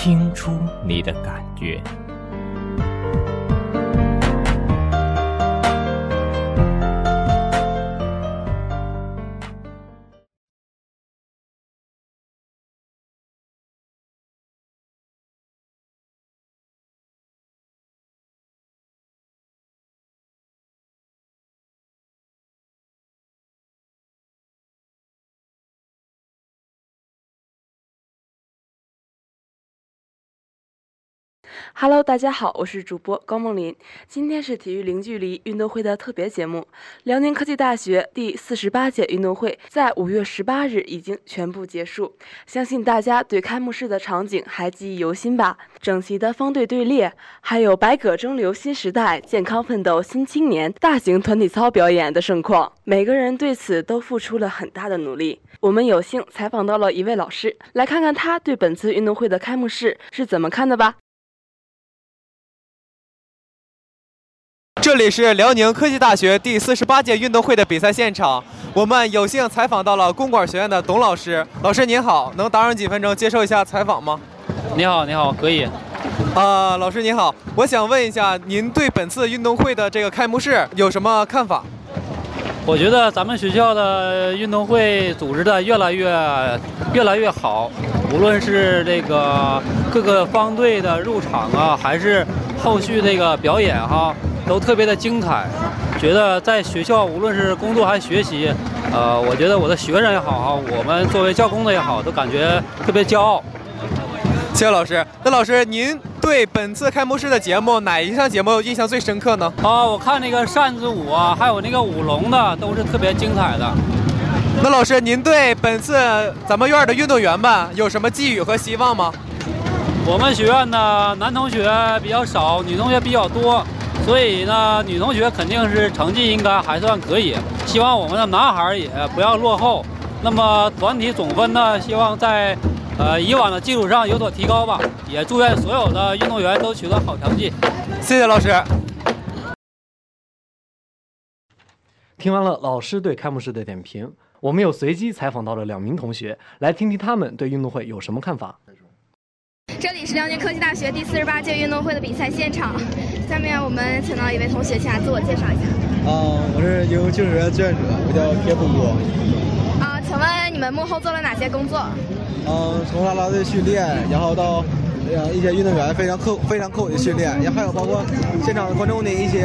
听出你的感觉。Hello，大家好，我是主播高梦林。今天是体育零距离运动会的特别节目。辽宁科技大学第四十八届运动会在五月十八日已经全部结束，相信大家对开幕式的场景还记忆犹新吧？整齐的方队队列，还有百舸争流新时代、健康奋斗新青年大型团体操表演的盛况，每个人对此都付出了很大的努力。我们有幸采访到了一位老师，来看看他对本次运动会的开幕式是怎么看的吧。这里是辽宁科技大学第四十八届运动会的比赛现场，我们有幸采访到了公管学院的董老师。老师您好，能打扰几分钟接受一下采访吗？你好，你好，可以。啊、老师您好，我想问一下，您对本次运动会的这个开幕式有什么看法？我觉得咱们学校的运动会组织的越来越越来越好，无论是这个各个方队的入场啊，还是后续这个表演哈、都特别的精彩。觉得在学校无论是工作还是学习，呃，我觉得我的学生也好啊，我们作为教工的也好，都感觉特别骄傲。谢谢老师。那老师，您对本次开幕式的节目哪一项节目印象最深刻呢？啊，我看那个扇子舞啊，还有那个舞龙的，都是特别精彩的。那老师，您对本次咱们院的运动员们有什么寄语和希望吗？我们学院的，男同学比较少，女同学比较多，所以呢，女同学肯定是成绩应该还算可以。希望我们的男孩也不要落后。那么团体总分呢，希望在呃以往的基础上有所提高吧。也祝愿所有的运动员都取得好成绩。谢谢老师。听完了老师对开幕式的点评，我们又随机采访到了两名同学，来听听他们对运动会有什么看法。这里是辽宁科技大学第四十八届运动会的比赛现场，下面我们请到一位同学，请来自我介绍一下。啊，我是游泳救生员志愿者，我叫铁补锅。啊，请问你们幕后做了哪些工作？嗯，从啦啦队训练，然后到呃一些运动员非常刻非常刻苦的训练，然后还有包括现场观众的一些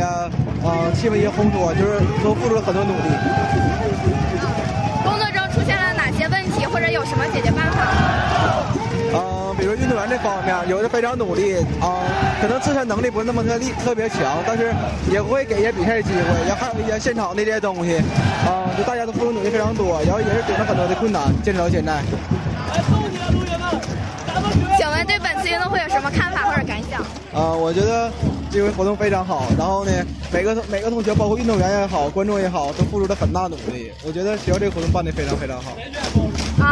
呃气氛一些烘托，就是都付出了很多努力。工作中出现了哪些问题，或者有什么解决办法？嗯，比如运动员这方面，有的非常努力啊、可能自身能力不是那么特力特别强，但是也会给一些比赛的机会，然后还有一些现场的这些东西，啊、就大家都付出努力非常多，然后也是顶着很多的困难坚持到现在。请问对本次运动会有什么看法或者感想？啊、我觉得这回活动非常好，然后呢，每个每个同学，包括运动员也好，观众也好，都付出了很大努力。我觉得学校这个活动办得非常非常好。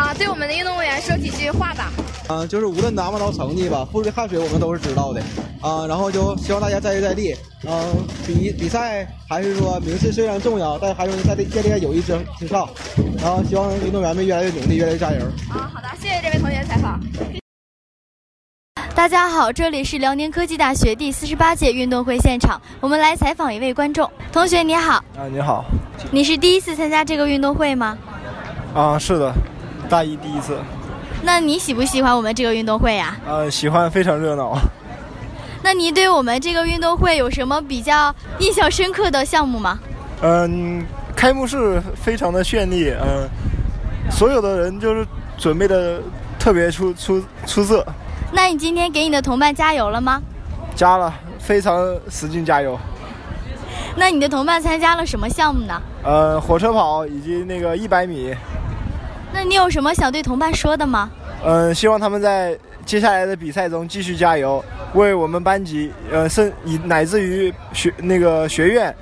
啊，对我们的运动员说几句话吧。啊、就是无论拿不拿成绩吧，付出的汗水我们都是知道的。啊、然后就希望大家再接再厉。嗯、比比赛还是说名次虽然重要，但还是在建立在友谊之之上。然后希望运动员们越来越努力，越来越加油。啊，好的，谢谢这位同学采访。大家好，这里是辽宁科技大学第四十八届运动会现场，我们来采访一位观众。同学你好，啊，你好，你是第一次参加这个运动会吗？啊，是的，大一第一次，那你喜不喜欢我们这个运动会呀、呃，喜欢，非常热闹。那你对我们这个运动会有什么比较印象深刻的项目吗？嗯，开幕式非常的绚丽，嗯，所有的人就是准备的特别出出出色，那你今天给你的同伴加油了吗？加了，非常使劲加油。那你的同伴参加了什么项目呢？呃，火车跑以及那个一百米，那你有什么想对同伴说的吗？嗯，希望他们在接下来的比赛中继续加油，为我们班级呃，甚以乃至于学那个学院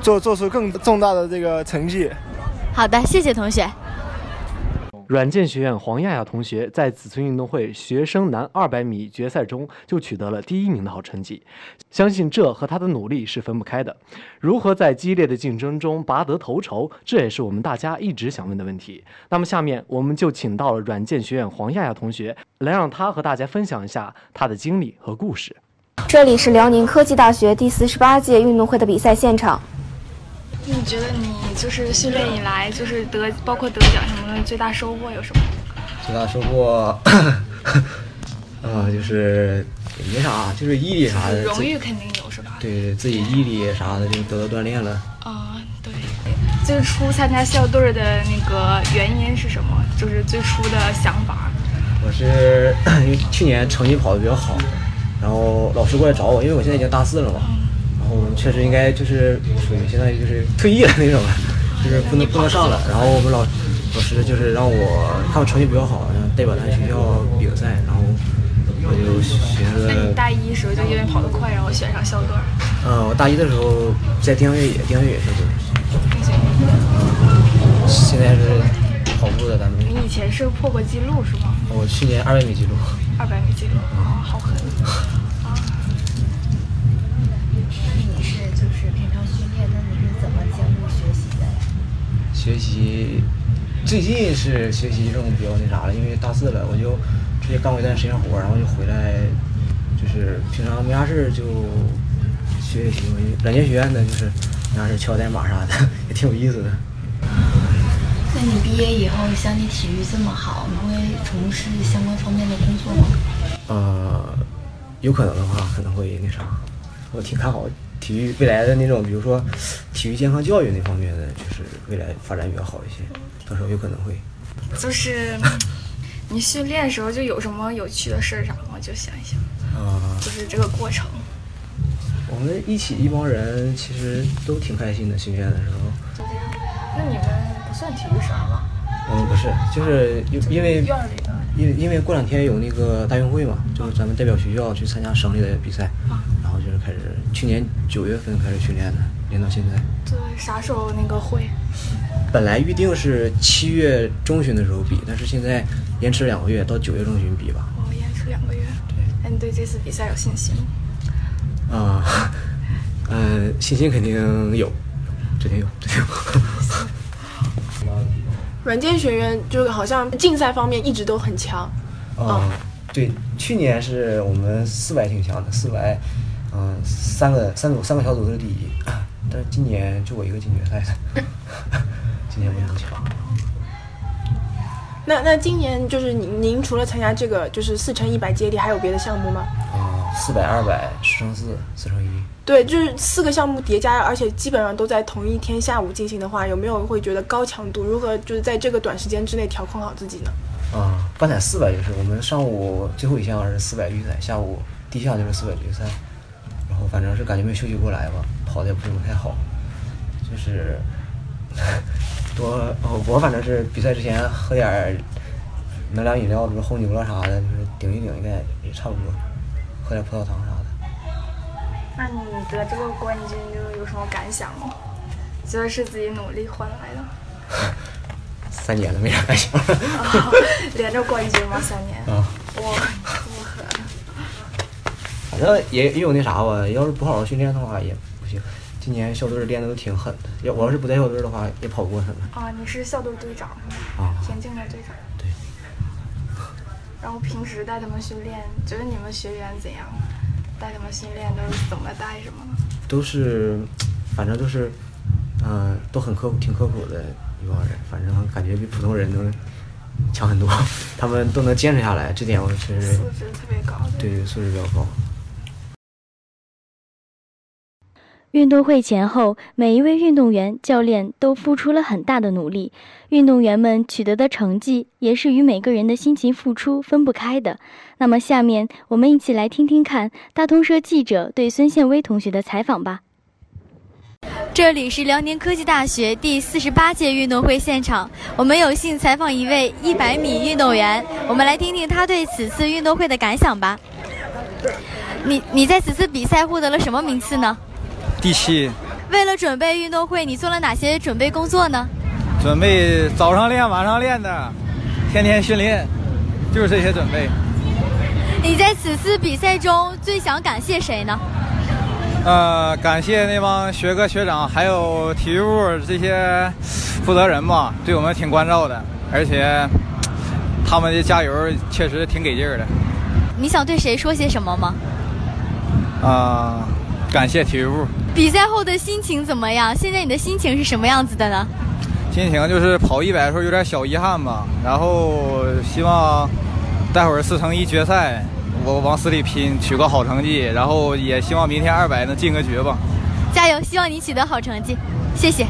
做做出更重大的这个成绩。好的，谢谢同学。软件学院黄亚亚同学在此次运动会学生男200米决赛中就取得了第一名的好成绩，相信这和他的努力是分不开的。如何在激烈的竞争中拔得头筹，这也是我们大家一直想问的问题。那么下面我们就请到了软件学院黄亚亚同学，来让他和大家分享一下他的经历和故事。这里是辽宁科技大学第四十八届运动会的比赛现场。你觉得你就是训练以来，就是得包括得奖什么的，最大收获有什么？最大收获，啊，就是也没啥，就是毅力啥的。荣誉肯定有是吧？对，自己毅力啥的就得到锻炼了。啊，对。最初参加校队的那个原因是什么？就是最初的想法。我是因为去年成绩跑的比较好，然后老师过来找我，因为我现在已经大四了嘛。我们确实应该就是属于相当于就是退役了那种，就是不能不能上了。然后我们老老师就是让我他们成绩比较好，然后代表咱学校比个赛。然后我就寻思。那你大一时候就因为跑得快，然后选上校队？嗯，我大一的时候在定向越野，定向越野校队。定向越野。现在是跑步的咱们。你以前是破过记录是吗？我去年二百米记录。二百米记录啊，好狠。学习最近是学习这种比较那啥了，因为大四了，我就直接干过一段时间活，然后就回来，就是平常没啥事就学习。软件学院的就是没啥事敲代码啥的，也挺有意思的。那你毕业以后，像你体育这么好，你会从事相关方面的工作吗？呃，有可能的话，可能会那啥，我挺看好。体育未来的那种，比如说体育健康教育那方面的，就是未来发展比较好一些，到时候有可能会。就是你训练时候就有什么有趣的事儿啥吗？就想一想。啊。就是这个过程。我们一起一帮人其实都挺开心的，训练的时候。就这样。那你们不算体育生吗？嗯，不是，就是因因为院里的。因因为过两天有那个大运会嘛，就是咱们代表学校去参加省里的比赛。啊。去年九月份开始训练的，练到现在。对，啥时候那个会？本来预定是七月中旬的时候比，但是现在延迟两个月，到九月中旬比吧。哦，延迟两个月。对。那你对这次比赛有信心吗？啊，嗯，信心肯定有，肯定有，肯定有。软件学院就是好像竞赛方面一直都很强。啊，对，去年是我们四百挺强的，四百。嗯，三个三组三个小组都是第一，但是今年就我一个进决赛的，今年不能强。那那今年就是您您除了参加这个就是四乘一百接力，还有别的项目吗？啊，四百、二百、十乘四、四乘一。对，就是四个项目叠加，而且基本上都在同一天下午进行的话，有没有会觉得高强度？如何就是在这个短时间之内调控好自己呢？啊，半彩四百就是我们上午最后一项是四百预赛，下午第一项就是四百决赛。我反正是感觉没休息过来吧，跑的也不是太好，就是 多哦，我反正是比赛之前喝点能量饮料，比如红牛了啥的，就是顶一顶应该也差不多，喝点葡萄糖啥的。那你得这个冠军就有什么感想吗？觉得是自己努力换来的？三年了，没啥感想。连着冠军吗？三年？啊。哇。反正也也有那啥吧，要是不好好训练的话也不行。今年校队练的都挺狠的，要我要是不在校队的话，也跑不过他们。啊，你是校队队长是吗？啊，田径的队长。对。然后平时带他们训练，觉得你们学员怎样？带他们训练都是怎么带什么呢？都是，反正都是，嗯，都很刻苦，挺刻苦的一帮人。反正感觉比普通人能强很多，他们都能坚持下来，这点我确实素质特别高。对，素质比较高。运动会前后，每一位运动员、教练都付出了很大的努力，运动员们取得的成绩也是与每个人的辛勤付出分不开的。那么，下面我们一起来听听看大通社记者对孙宪威同学的采访吧。这里是辽宁科技大学第四十八届运动会现场，我们有幸采访一位一百米运动员，我们来听听他对此次运动会的感想吧。你你在此次比赛获得了什么名次呢？第七。为了准备运动会，你做了哪些准备工作呢？准备早上练，晚上练的，天天训练，就是这些准备。你在此次比赛中最想感谢谁呢？呃，感谢那帮学哥学长，还有体育部这些负责人吧，对我们挺关照的，而且他们的加油确实挺给劲儿的。你想对谁说些什么吗？啊，感谢体育部。比赛后的心情怎么样？现在你的心情是什么样子的呢？心情就是跑一百的时候有点小遗憾吧，然后希望待会儿四乘一决赛我往死里拼，取个好成绩，然后也希望明天二百能进个决吧。加油！希望你取得好成绩，谢谢。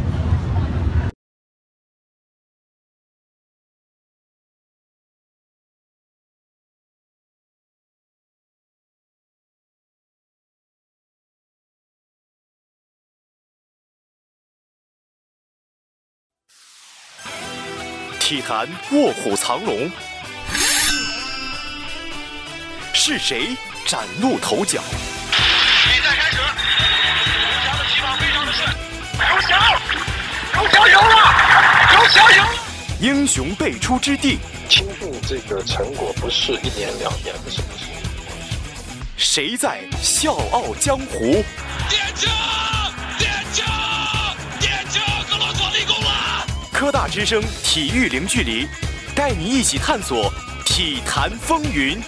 体坛卧虎藏龙，是谁崭露头角？比赛开始，刘翔的起跑非常的顺，刘翔，刘翔赢了，刘翔赢了！英雄辈出之地，倾注这个成果不是一年两年的事情。谁在笑傲江湖？点球！科大之声体育零距离，带你一起探索体坛风云。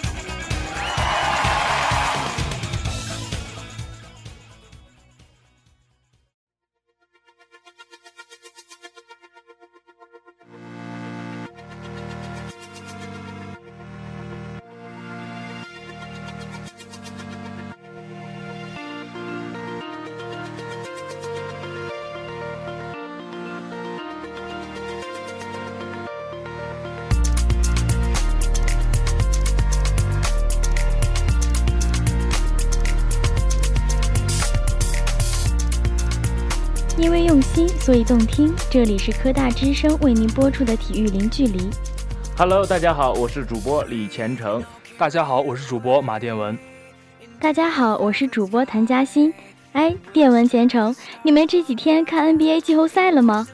所以动听。这里是科大之声为您播出的体育零距离。Hello，大家好，我是主播李前程。大家好，我是主播马殿文。大家好，我是主播谭嘉欣。哎，电文前程，你们这几天看 NBA 季后赛了吗？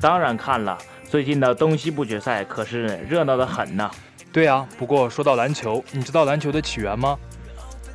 当然看了，最近的东西部决赛可是热闹的很呢。对啊，不过说到篮球，你知道篮球的起源吗？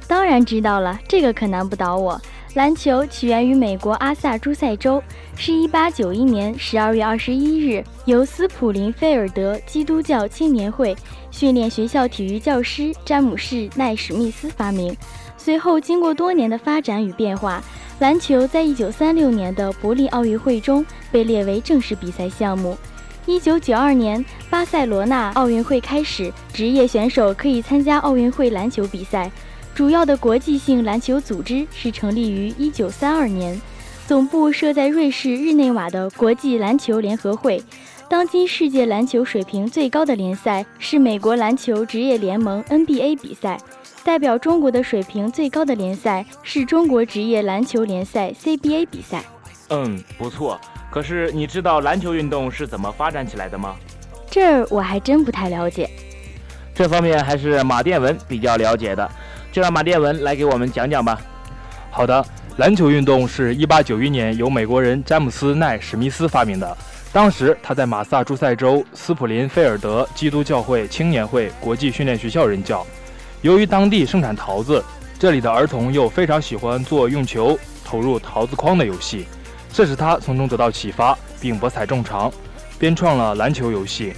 当然知道了，这个可难不倒我。篮球起源于美国阿萨诸塞州，是一八九一年十二月二十一日由斯普林菲尔德基督教青年会训练学校体育教师詹姆士奈史密斯发明。随后经过多年的发展与变化，篮球在一九三六年的柏林奥运会中被列为正式比赛项目。一九九二年巴塞罗那奥运会开始，职业选手可以参加奥运会篮球比赛。主要的国际性篮球组织是成立于1932年，总部设在瑞士日内瓦的国际篮球联合会。当今世界篮球水平最高的联赛是美国篮球职业联盟 NBA 比赛，代表中国的水平最高的联赛是中国职业篮球联赛 CBA 比赛。嗯，不错。可是你知道篮球运动是怎么发展起来的吗？这儿我还真不太了解。这方面还是马殿文比较了解的。就让马殿文来给我们讲讲吧。好的，篮球运动是一八九一年由美国人詹姆斯奈史密斯发明的。当时他在马萨诸塞州斯普林菲尔德基督教会青年会国际训练学校任教。由于当地盛产桃子，这里的儿童又非常喜欢做用球投入桃子筐的游戏，这使他从中得到启发，并博采众长，编创了篮球游戏。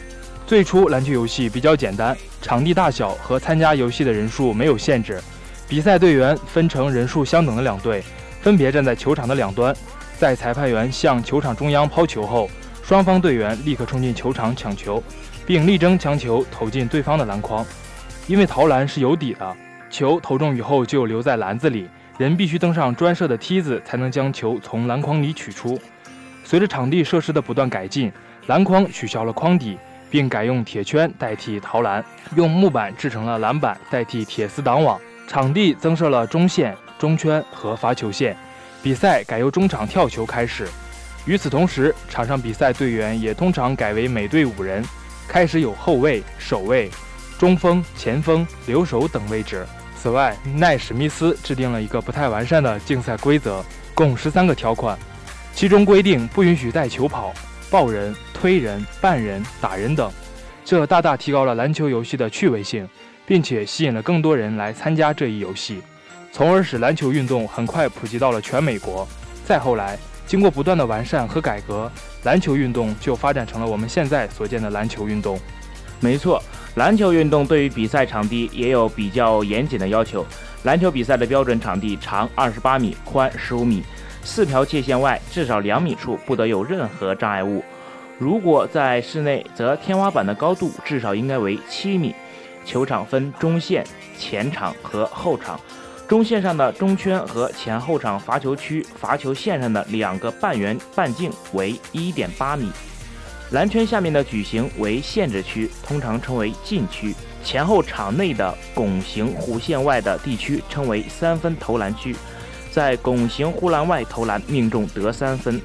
最初篮球游戏比较简单，场地大小和参加游戏的人数没有限制。比赛队员分成人数相等的两队，分别站在球场的两端。在裁判员向球场中央抛球后，双方队员立刻冲进球场抢球，并力争将球投进对方的篮筐。因为投篮是有底的，球投中以后就留在篮子里，人必须登上专设的梯子才能将球从篮筐里取出。随着场地设施的不断改进，篮筐取消了筐底。并改用铁圈代替投篮，用木板制成了篮板代替铁丝挡网。场地增设了中线、中圈和罚球线。比赛改由中场跳球开始。与此同时，场上比赛队员也通常改为每队五人，开始有后卫、守卫、中锋、前锋、留守等位置。此外，奈史密斯制定了一个不太完善的竞赛规则，共十三个条款，其中规定不允许带球跑、抱人、推人、绊人、打人等，这大大提高了篮球游戏的趣味性，并且吸引了更多人来参加这一游戏，从而使篮球运动很快普及到了全美国。再后来，经过不断的完善和改革，篮球运动就发展成了我们现在所见的篮球运动。没错。篮球运动对于比赛场地也有比较严谨的要求。篮球比赛的标准场地长二十八米，宽十五米，四条界线外至少两米处不得有任何障碍物。如果在室内，则天花板的高度至少应该为七米。球场分中线、前场和后场。中线上的中圈和前后场罚球区罚球线上的两个半圆半径为一点八米。篮圈下面的矩形为限制区，通常称为禁区；前后场内的拱形弧线外的地区称为三分投篮区。在拱形护栏外投篮命中得三分。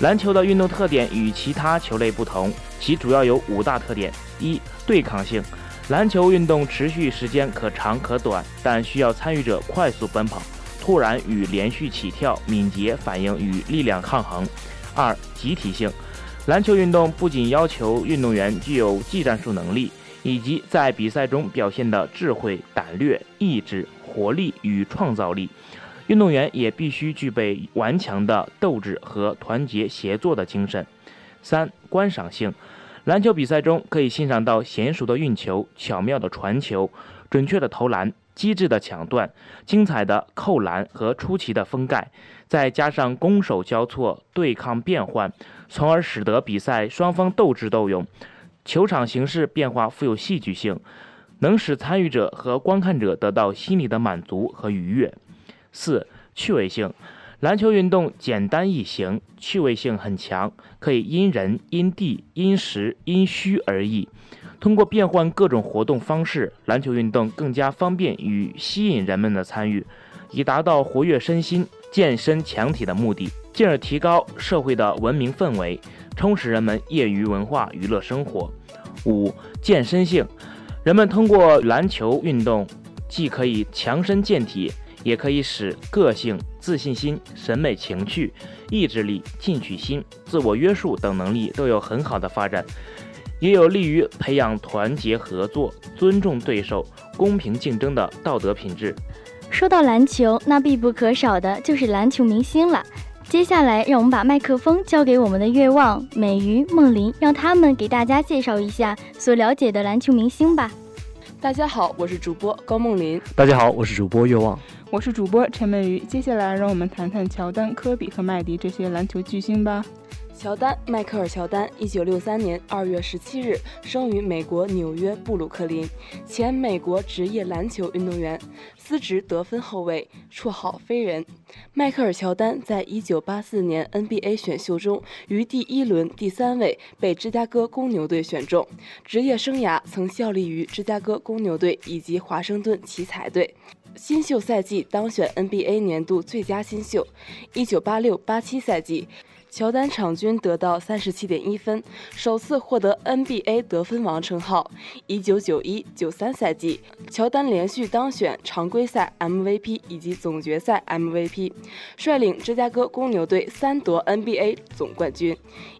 篮球的运动特点与其他球类不同，其主要有五大特点：一、对抗性，篮球运动持续时间可长可短，但需要参与者快速奔跑、突然与连续起跳、敏捷反应与力量抗衡；二、集体性。篮球运动不仅要求运动员具有技战术能力，以及在比赛中表现的智慧、胆略、意志、活力与创造力，运动员也必须具备顽强的斗志和团结协作的精神。三、观赏性，篮球比赛中可以欣赏到娴熟的运球、巧妙的传球、准确的投篮、机智的抢断、精彩的扣篮和出奇的封盖，再加上攻守交错、对抗变换。从而使得比赛双方斗智斗勇，球场形势变化富有戏剧性，能使参与者和观看者得到心理的满足和愉悦。四、趣味性，篮球运动简单易行，趣味性很强，可以因人、因地、因时、因需而异。通过变换各种活动方式，篮球运动更加方便与吸引人们的参与，以达到活跃身心、健身强体的目的。进而提高社会的文明氛围，充实人们业余文化娱乐生活。五、健身性，人们通过篮球运动，既可以强身健体，也可以使个性、自信心、审美情趣、意志力、进取心、自我约束等能力都有很好的发展，也有利于培养团结合作、尊重对手、公平竞争的道德品质。说到篮球，那必不可少的就是篮球明星了。接下来，让我们把麦克风交给我们的月望、美鱼、梦林，让他们给大家介绍一下所了解的篮球明星吧。大家好，我是主播高梦林。大家好，我是主播月望。我是主播陈美瑜。接下来，让我们谈谈乔丹、科比和麦迪这些篮球巨星吧。乔丹，迈克尔·乔丹，一九六三年二月十七日生于美国纽约布鲁克林，前美国职业篮球运动员，司职得分后卫，绰号“飞人”。迈克尔·乔丹在一九八四年 NBA 选秀中于第一轮第三位被芝加哥公牛队选中，职业生涯曾效力于芝加哥公牛队以及华盛顿奇才队。新秀赛季当选 NBA 年度最佳新秀。一九八六八七赛季。乔丹场均得到三十七点一分，首次获得 NBA 得分王称号。一九九一九三赛季，乔丹连续当选常规赛 MVP 以及总决赛 MVP，率领芝加哥公牛队三夺 NBA 总冠军。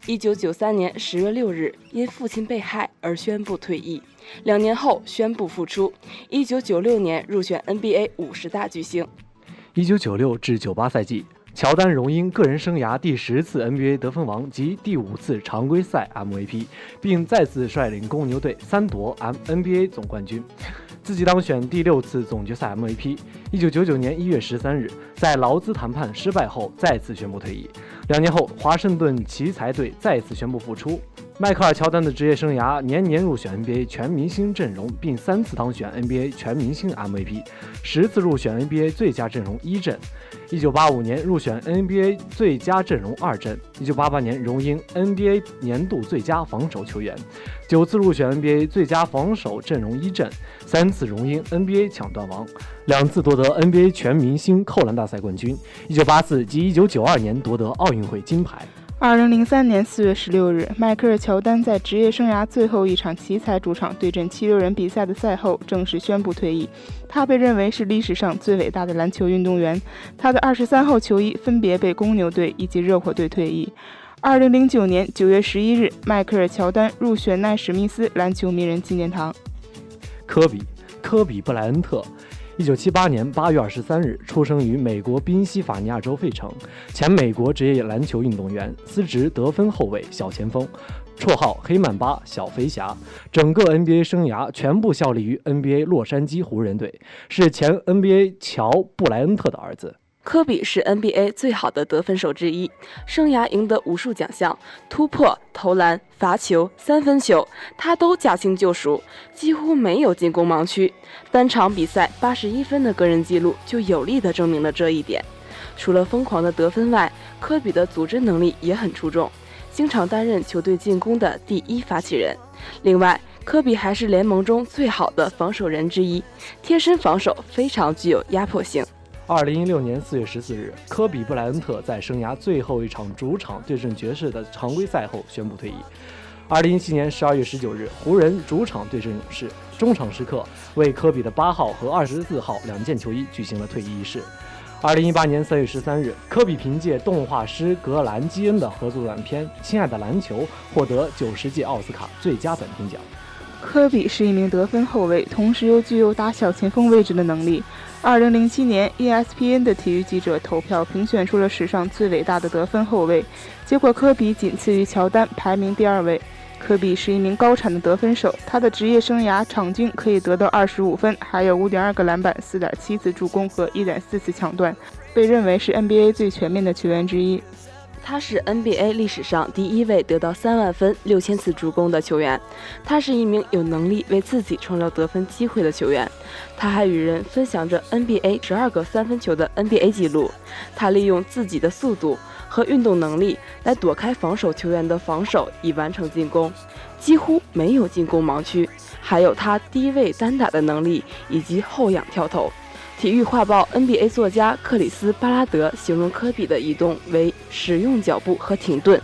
一九九三年十月六日，因父亲被害而宣布退役，两年后宣布复出。一九九六年入选 NBA 五十大巨星。一九九六至九八赛季。乔丹荣膺个人生涯第十次 NBA 得分王及第五次常规赛 MVP，并再次率领公牛队三夺 M NBA 总冠军，自己当选第六次总决赛 MVP。一九九九年一月十三日，在劳资谈判失败后再次宣布退役。两年后，华盛顿奇才队再次宣布复出。迈克尔·乔丹的职业生涯年年入选 NBA 全明星阵容，并三次当选 NBA 全明星 MVP，十次入选 NBA 最佳阵容一阵。一九八五年入选 NBA 最佳阵容二阵。一九八八年荣膺 NBA 年度最佳防守球员，九次入选 NBA 最佳防守阵容一阵，三次。荣膺 NBA 抢断王，两次夺得 NBA 全明星扣篮大赛冠军一九八四及一九九二年夺得奥运会金牌。二零零三年四月十六日，迈克尔·乔丹在职业生涯最后一场奇才主场对阵七六人比赛的赛后，正式宣布退役。他被认为是历史上最伟大的篮球运动员。他的二十三号球衣分别被公牛队以及热火队退役。二零零九年九月十一日，迈克尔·乔丹入选奈史密斯篮球名人纪念堂。科比，科比·布莱恩特。一九七八年八月二十三日出生于美国宾夕法尼亚州费城，前美国职业篮球运动员，司职得分后卫、小前锋，绰号“黑曼巴”、“小飞侠”。整个 NBA 生涯全部效力于 NBA 洛杉矶湖人队，是前 NBA 乔·布莱恩特的儿子。科比是 NBA 最好的得分手之一，生涯赢得无数奖项，突破、投篮、罚球、三分球，他都驾轻就熟，几乎没有进攻盲区。单场比赛八十一分的个人记录就有力地证明了这一点。除了疯狂的得分外，科比的组织能力也很出众，经常担任球队进攻的第一发起人。另外，科比还是联盟中最好的防守人之一，贴身防守非常具有压迫性。二零一六年四月十四日，科比·布莱恩特在生涯最后一场主场对阵爵士的常规赛后宣布退役。二零一七年十二月十九日，湖人主场对阵勇士，中场时刻为科比的八号和二十四号两件球衣举行了退役仪式。二零一八年三月十三日，科比凭借动画师格兰基恩的合作短片《亲爱的篮球》获得九十届奥斯卡最佳短片奖。科比是一名得分后卫，同时又具有打小前锋位置的能力。二零零七年，ESPN 的体育记者投票评选出了史上最伟大的得分后卫，结果科比仅次于乔丹，排名第二位。科比是一名高产的得分手，他的职业生涯场均可以得到二十五分，还有五点二个篮板、四点七次助攻和一点四次抢断，被认为是 NBA 最全面的球员之一。他是 NBA 历史上第一位得到三万分、六千次助攻的球员。他是一名有能力为自己创造得分机会的球员。他还与人分享着 NBA 十二个三分球的 NBA 纪录。他利用自己的速度和运动能力来躲开防守球员的防守，以完成进攻，几乎没有进攻盲区。还有他低位单打的能力以及后仰跳投。体育画报 NBA 作家克里斯·巴拉德形容科比的移动为使用脚步和停顿。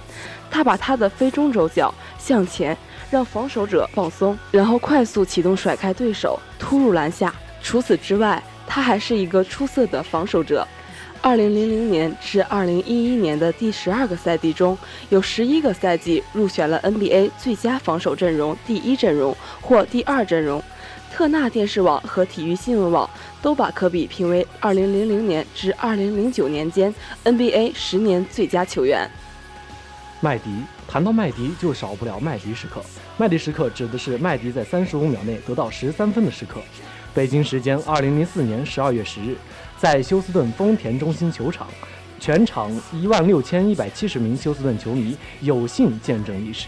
他把他的非中轴脚向前，让防守者放松，然后快速启动甩开对手，突入篮下。除此之外，他还是一个出色的防守者。2000年至2011年的第十二个赛季中，有十一个赛季入选了 NBA 最佳防守阵容第一阵容或第二阵容。特纳电视网和体育新闻网都把科比评为2000年至2009年间 NBA 十年最佳球员。麦迪，谈到麦迪就少不了麦迪时刻。麦迪时刻指的是麦迪在35秒内得到13分的时刻。北京时间2004年12月10日，在休斯顿丰田中心球场，全场16,170名休斯顿球迷有幸见证历史。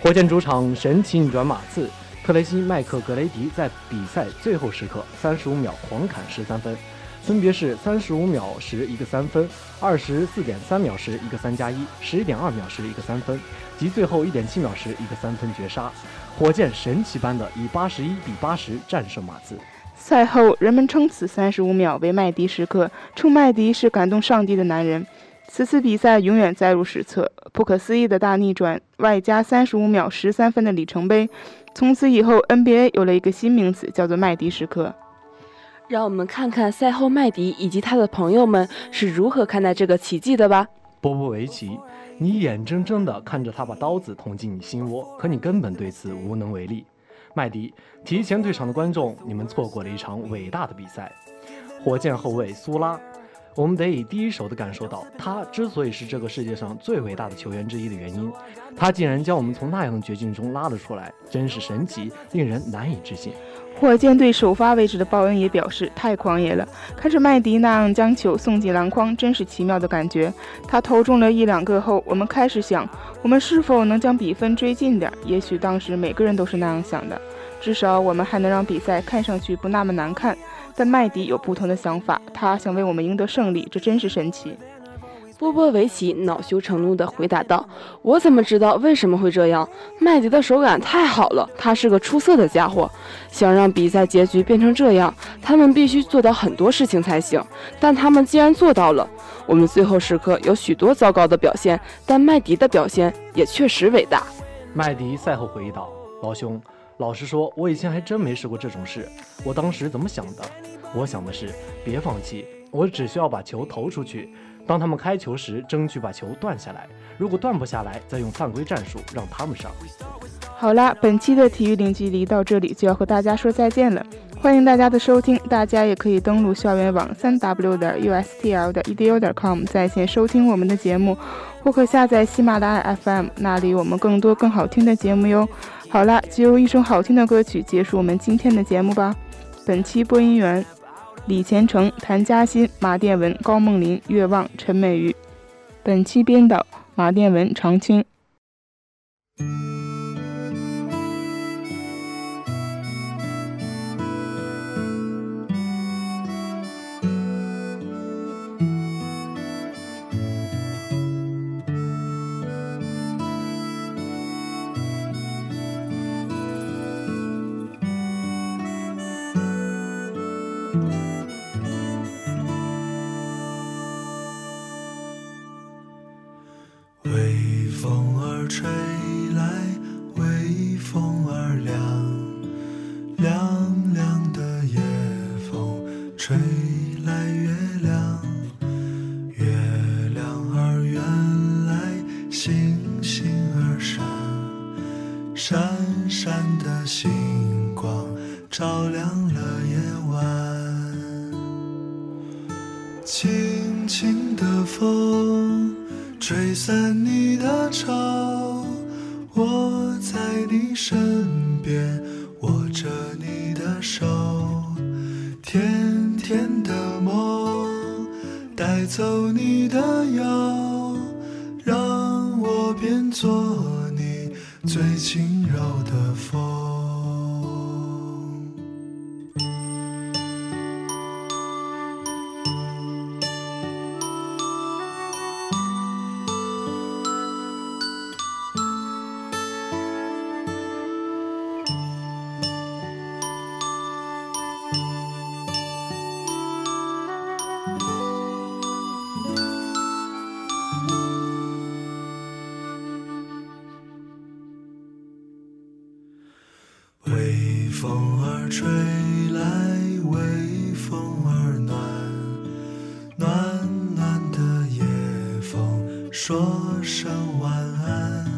火箭主场神奇逆转马刺。特雷西·麦克格雷迪在比赛最后时刻三十五秒狂砍十三分，分别是三十五秒时一个三分，二十四点三秒时一个三加一，十一点二秒时一个三分，及最后一点七秒时一个三分绝杀。火箭神奇般的以八十一比八十战胜马刺。赛后，人们称此三十五秒为麦迪时刻，称麦迪是感动上帝的男人。此次比赛永远载入史册，不可思议的大逆转，外加三十五秒十三分的里程碑。从此以后，NBA 有了一个新名词，叫做麦迪时刻。让我们看看赛后麦迪以及他的朋友们是如何看待这个奇迹的吧。波波维奇，你眼睁睁地看着他把刀子捅进你心窝，可你根本对此无能为力。麦迪，提前退场的观众，你们错过了一场伟大的比赛。火箭后卫苏拉。我们得以第一手的感受到，他之所以是这个世界上最伟大的球员之一的原因。他竟然将我们从那样的绝境中拉了出来，真是神奇，令人难以置信。火箭队首发位置的鲍恩也表示，太狂野了，看着麦迪那样将球送进篮筐，真是奇妙的感觉。他投中了一两个后，我们开始想，我们是否能将比分追近点？也许当时每个人都是那样想的，至少我们还能让比赛看上去不那么难看。但麦迪有不同的想法，他想为我们赢得胜利，这真是神奇。波波维奇恼羞成怒地回答道：“我怎么知道为什么会这样？麦迪的手感太好了，他是个出色的家伙。想让比赛结局变成这样，他们必须做到很多事情才行。但他们既然做到了，我们最后时刻有许多糟糕的表现，但麦迪的表现也确实伟大。”麦迪赛后回忆道：“老兄，老实说，我以前还真没试过这种事。我当时怎么想的？我想的是，别放弃，我只需要把球投出去。”当他们开球时，争取把球断下来。如果断不下来，再用犯规战术让他们上。好啦，本期的体育零距离到这里就要和大家说再见了。欢迎大家的收听，大家也可以登录校园网三 w 点 ustl 点 edu 点 com 在线收听我们的节目，或可下载喜马拉雅 FM，那里我们更多更好听的节目哟。好啦，就用一首好听的歌曲结束我们今天的节目吧。本期播音员。李虔诚、谭嘉欣、马殿文、高梦林、月望、陈美瑜。本期编导：马殿文、常青。闪闪的星光照亮了夜晚。轻轻的风吹散你的愁我在你身最轻柔的风。吹来微风儿暖暖暖的夜风说声晚安。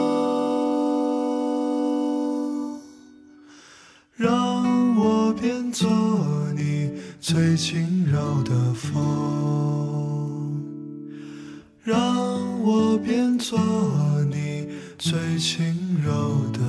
最轻柔的